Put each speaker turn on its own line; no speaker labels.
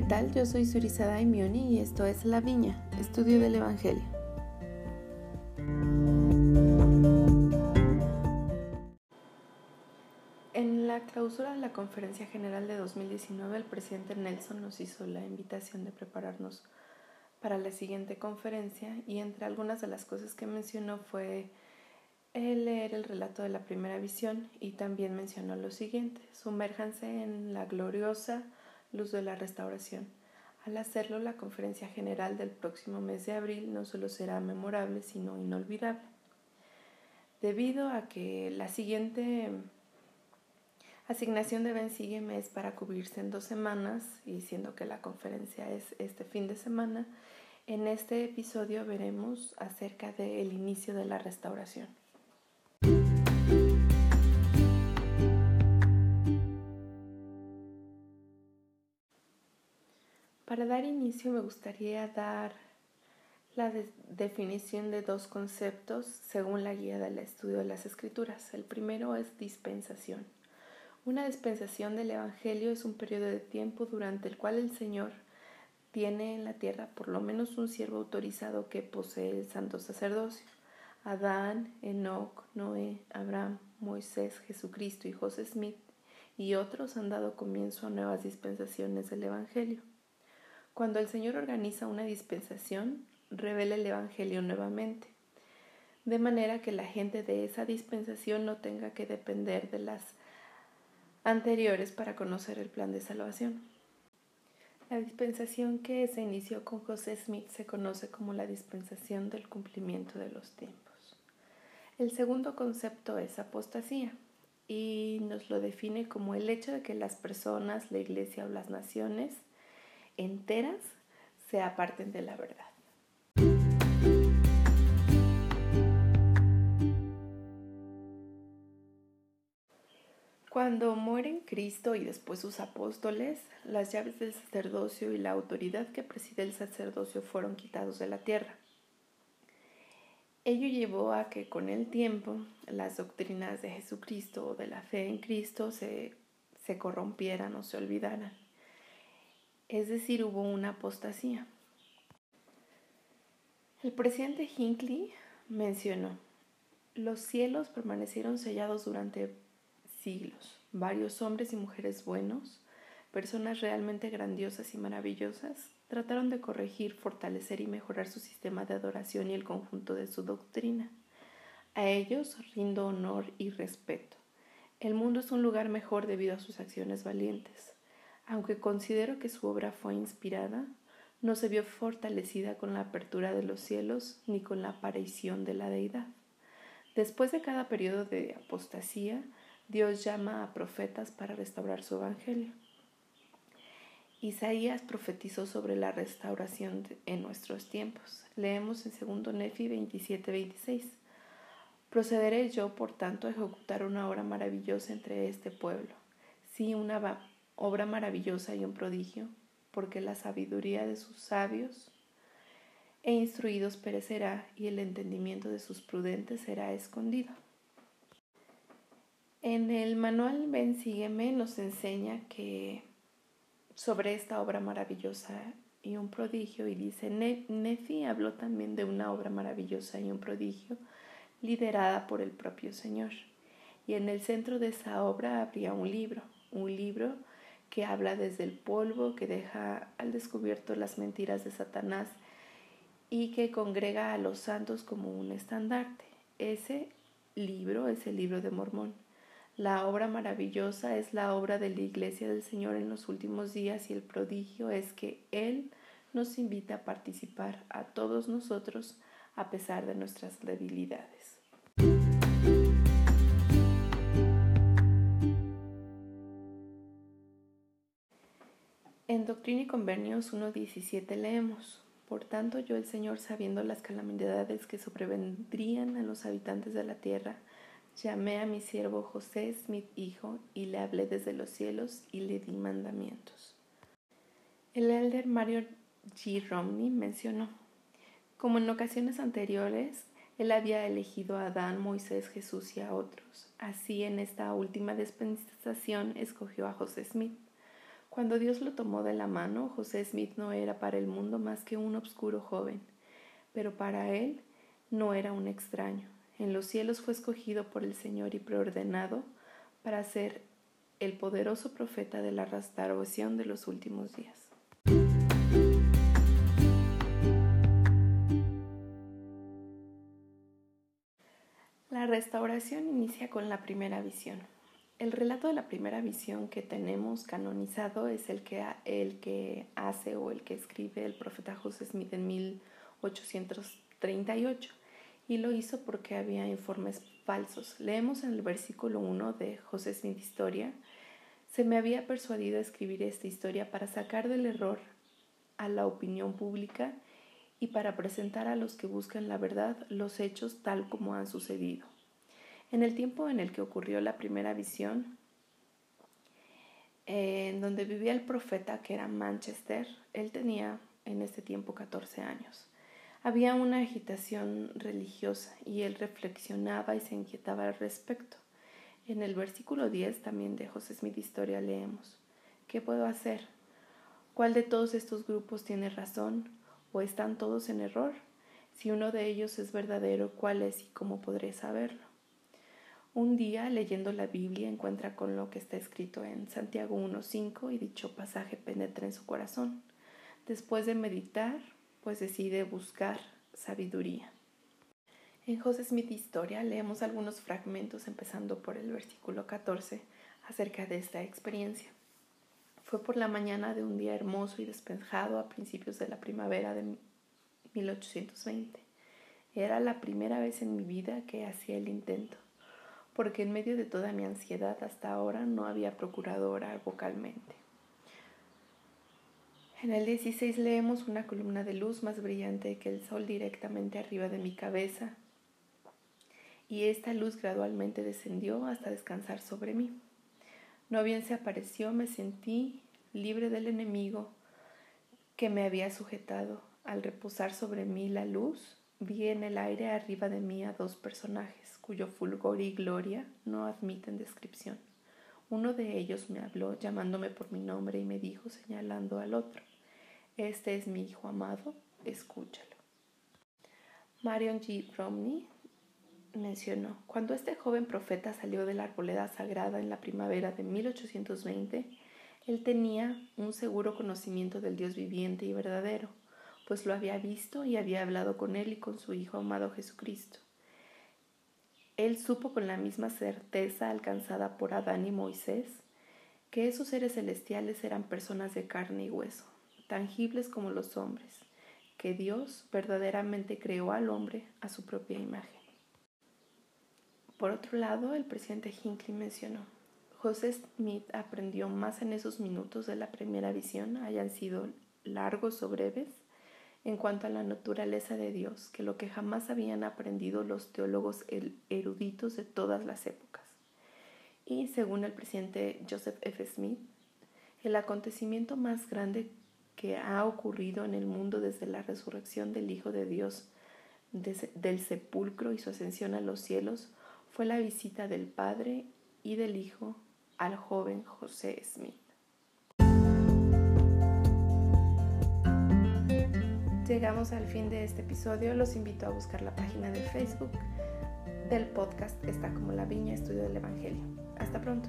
¿qué tal? Yo soy Surizada Daimioni y esto es La Viña, estudio del Evangelio. En la clausura de la Conferencia General de 2019, el presidente Nelson nos hizo la invitación de prepararnos para la siguiente conferencia y entre algunas de las cosas que mencionó fue leer el relato de la primera visión y también mencionó lo siguiente, sumérjanse en la gloriosa luz de la restauración. Al hacerlo, la conferencia general del próximo mes de abril no solo será memorable, sino inolvidable. Debido a que la siguiente asignación de Ben es para cubrirse en dos semanas, y siendo que la conferencia es este fin de semana, en este episodio veremos acerca del inicio de la restauración. Para dar inicio me gustaría dar la definición de dos conceptos según la guía del estudio de las escrituras. El primero es dispensación. Una dispensación del Evangelio es un periodo de tiempo durante el cual el Señor tiene en la tierra por lo menos un siervo autorizado que posee el santo sacerdocio. Adán, Enoch, Noé, Abraham, Moisés, Jesucristo y José Smith y otros han dado comienzo a nuevas dispensaciones del Evangelio. Cuando el Señor organiza una dispensación, revela el Evangelio nuevamente, de manera que la gente de esa dispensación no tenga que depender de las anteriores para conocer el plan de salvación. La dispensación que se inició con José Smith se conoce como la dispensación del cumplimiento de los tiempos. El segundo concepto es apostasía y nos lo define como el hecho de que las personas, la iglesia o las naciones enteras se aparten de la verdad. Cuando mueren Cristo y después sus apóstoles, las llaves del sacerdocio y la autoridad que preside el sacerdocio fueron quitados de la tierra. Ello llevó a que con el tiempo las doctrinas de Jesucristo o de la fe en Cristo se, se corrompieran o se olvidaran es decir, hubo una apostasía. El presidente Hinckley mencionó, los cielos permanecieron sellados durante siglos. Varios hombres y mujeres buenos, personas realmente grandiosas y maravillosas, trataron de corregir, fortalecer y mejorar su sistema de adoración y el conjunto de su doctrina. A ellos rindo honor y respeto. El mundo es un lugar mejor debido a sus acciones valientes. Aunque considero que su obra fue inspirada, no se vio fortalecida con la apertura de los cielos ni con la aparición de la deidad. Después de cada periodo de apostasía, Dios llama a profetas para restaurar su evangelio. Isaías profetizó sobre la restauración en nuestros tiempos. Leemos en 2 Nefi 27-26. Procederé yo, por tanto, a ejecutar una obra maravillosa entre este pueblo. Sí, una obra maravillosa y un prodigio, porque la sabiduría de sus sabios e instruidos perecerá y el entendimiento de sus prudentes será escondido. En el manual Ven Sígueme nos enseña que sobre esta obra maravillosa y un prodigio y dice, Nefi habló también de una obra maravillosa y un prodigio liderada por el propio Señor. Y en el centro de esa obra habría un libro, un libro que habla desde el polvo, que deja al descubierto las mentiras de Satanás y que congrega a los santos como un estandarte. Ese libro es el libro de Mormón. La obra maravillosa es la obra de la Iglesia del Señor en los últimos días y el prodigio es que Él nos invita a participar a todos nosotros a pesar de nuestras debilidades. En Doctrina y Convenios 1.17 leemos, Por tanto yo el Señor, sabiendo las calamidades que sobrevendrían a los habitantes de la tierra, llamé a mi siervo José Smith hijo, y le hablé desde los cielos y le di mandamientos. El elder Mario G. Romney mencionó, como en ocasiones anteriores, él había elegido a Adán, Moisés, Jesús y a otros. Así en esta última dispensación escogió a José Smith Cuando Dios lo tomó de la mano, José Smith no era para el mundo más que un obscuro joven, pero para él no era un extraño. En los cielos fue escogido por el Señor y preordenado para ser el poderoso profeta de la restauración de los últimos días. La restauración inicia con la primera visión. El relato de la primera visión que tenemos canonizado es el que, el que hace o el que escribe el profeta José Smith en 1838 y lo hizo porque había informes falsos. Leemos en el versículo 1 de José Smith Historia, se me había persuadido a escribir esta historia para sacar del error a la opinión pública y para presentar a los que buscan la verdad los hechos tal como han sucedido. En el tiempo en el que ocurrió la primera visión, en donde vivía el profeta que era Manchester, él tenía en ese tiempo 14 años. Había una agitación religiosa y él reflexionaba y se inquietaba al respecto. En el versículo 10 también de José Smith Historia leemos, ¿qué puedo hacer? ¿Cuál de todos estos grupos tiene razón o están todos en error? Si uno de ellos es verdadero, ¿cuál es y cómo podré saberlo? Un día, leyendo la Biblia, encuentra con lo que está escrito en Santiago 1.5 y dicho pasaje penetra en su corazón. Después de meditar, pues decide buscar sabiduría. En José Smith Historia leemos algunos fragmentos empezando por el versículo 14 acerca de esta experiencia. Fue por la mañana de un día hermoso y despejado a principios de la primavera de 1820. Era la primera vez en mi vida que hacía el intento porque en medio de toda mi ansiedad hasta ahora no había procurado orar vocalmente. En el 16 leemos una columna de luz más brillante que el sol directamente arriba de mi cabeza y esta luz gradualmente descendió hasta descansar sobre mí. No bien se apareció, me sentí libre del enemigo que me había sujetado. Al reposar sobre mí la luz, vi en el aire arriba de mí a dos personajes cuyo fulgor y gloria no admiten descripción. Uno de ellos me habló llamándome por mi nombre y me dijo señalando al otro, Este es mi hijo amado, escúchalo. Marion G. Romney mencionó, cuando este joven profeta salió de la arboleda sagrada en la primavera de 1820, él tenía un seguro conocimiento del Dios viviente y verdadero, pues lo había visto y había hablado con él y con su Hijo amado Jesucristo. Él supo con la misma certeza alcanzada por Adán y Moisés que esos seres celestiales eran personas de carne y hueso, tangibles como los hombres, que Dios verdaderamente creó al hombre a su propia imagen. Por otro lado, el presidente Hinckley mencionó, José Smith aprendió más en esos minutos de la primera visión, hayan sido largos o breves, en cuanto a la naturaleza de Dios que lo que jamás habían aprendido los teólogos eruditos de todas las épocas. Y según el presidente Joseph F. Smith, el acontecimiento más grande que ha ocurrido en el mundo desde la resurrección del Hijo de Dios del sepulcro y su ascensión a los cielos fue la visita del Padre y del Hijo al joven José Smith. Llegamos al fin de este episodio. Los invito a buscar la página de Facebook del podcast Está como la Viña Estudio del Evangelio. Hasta pronto.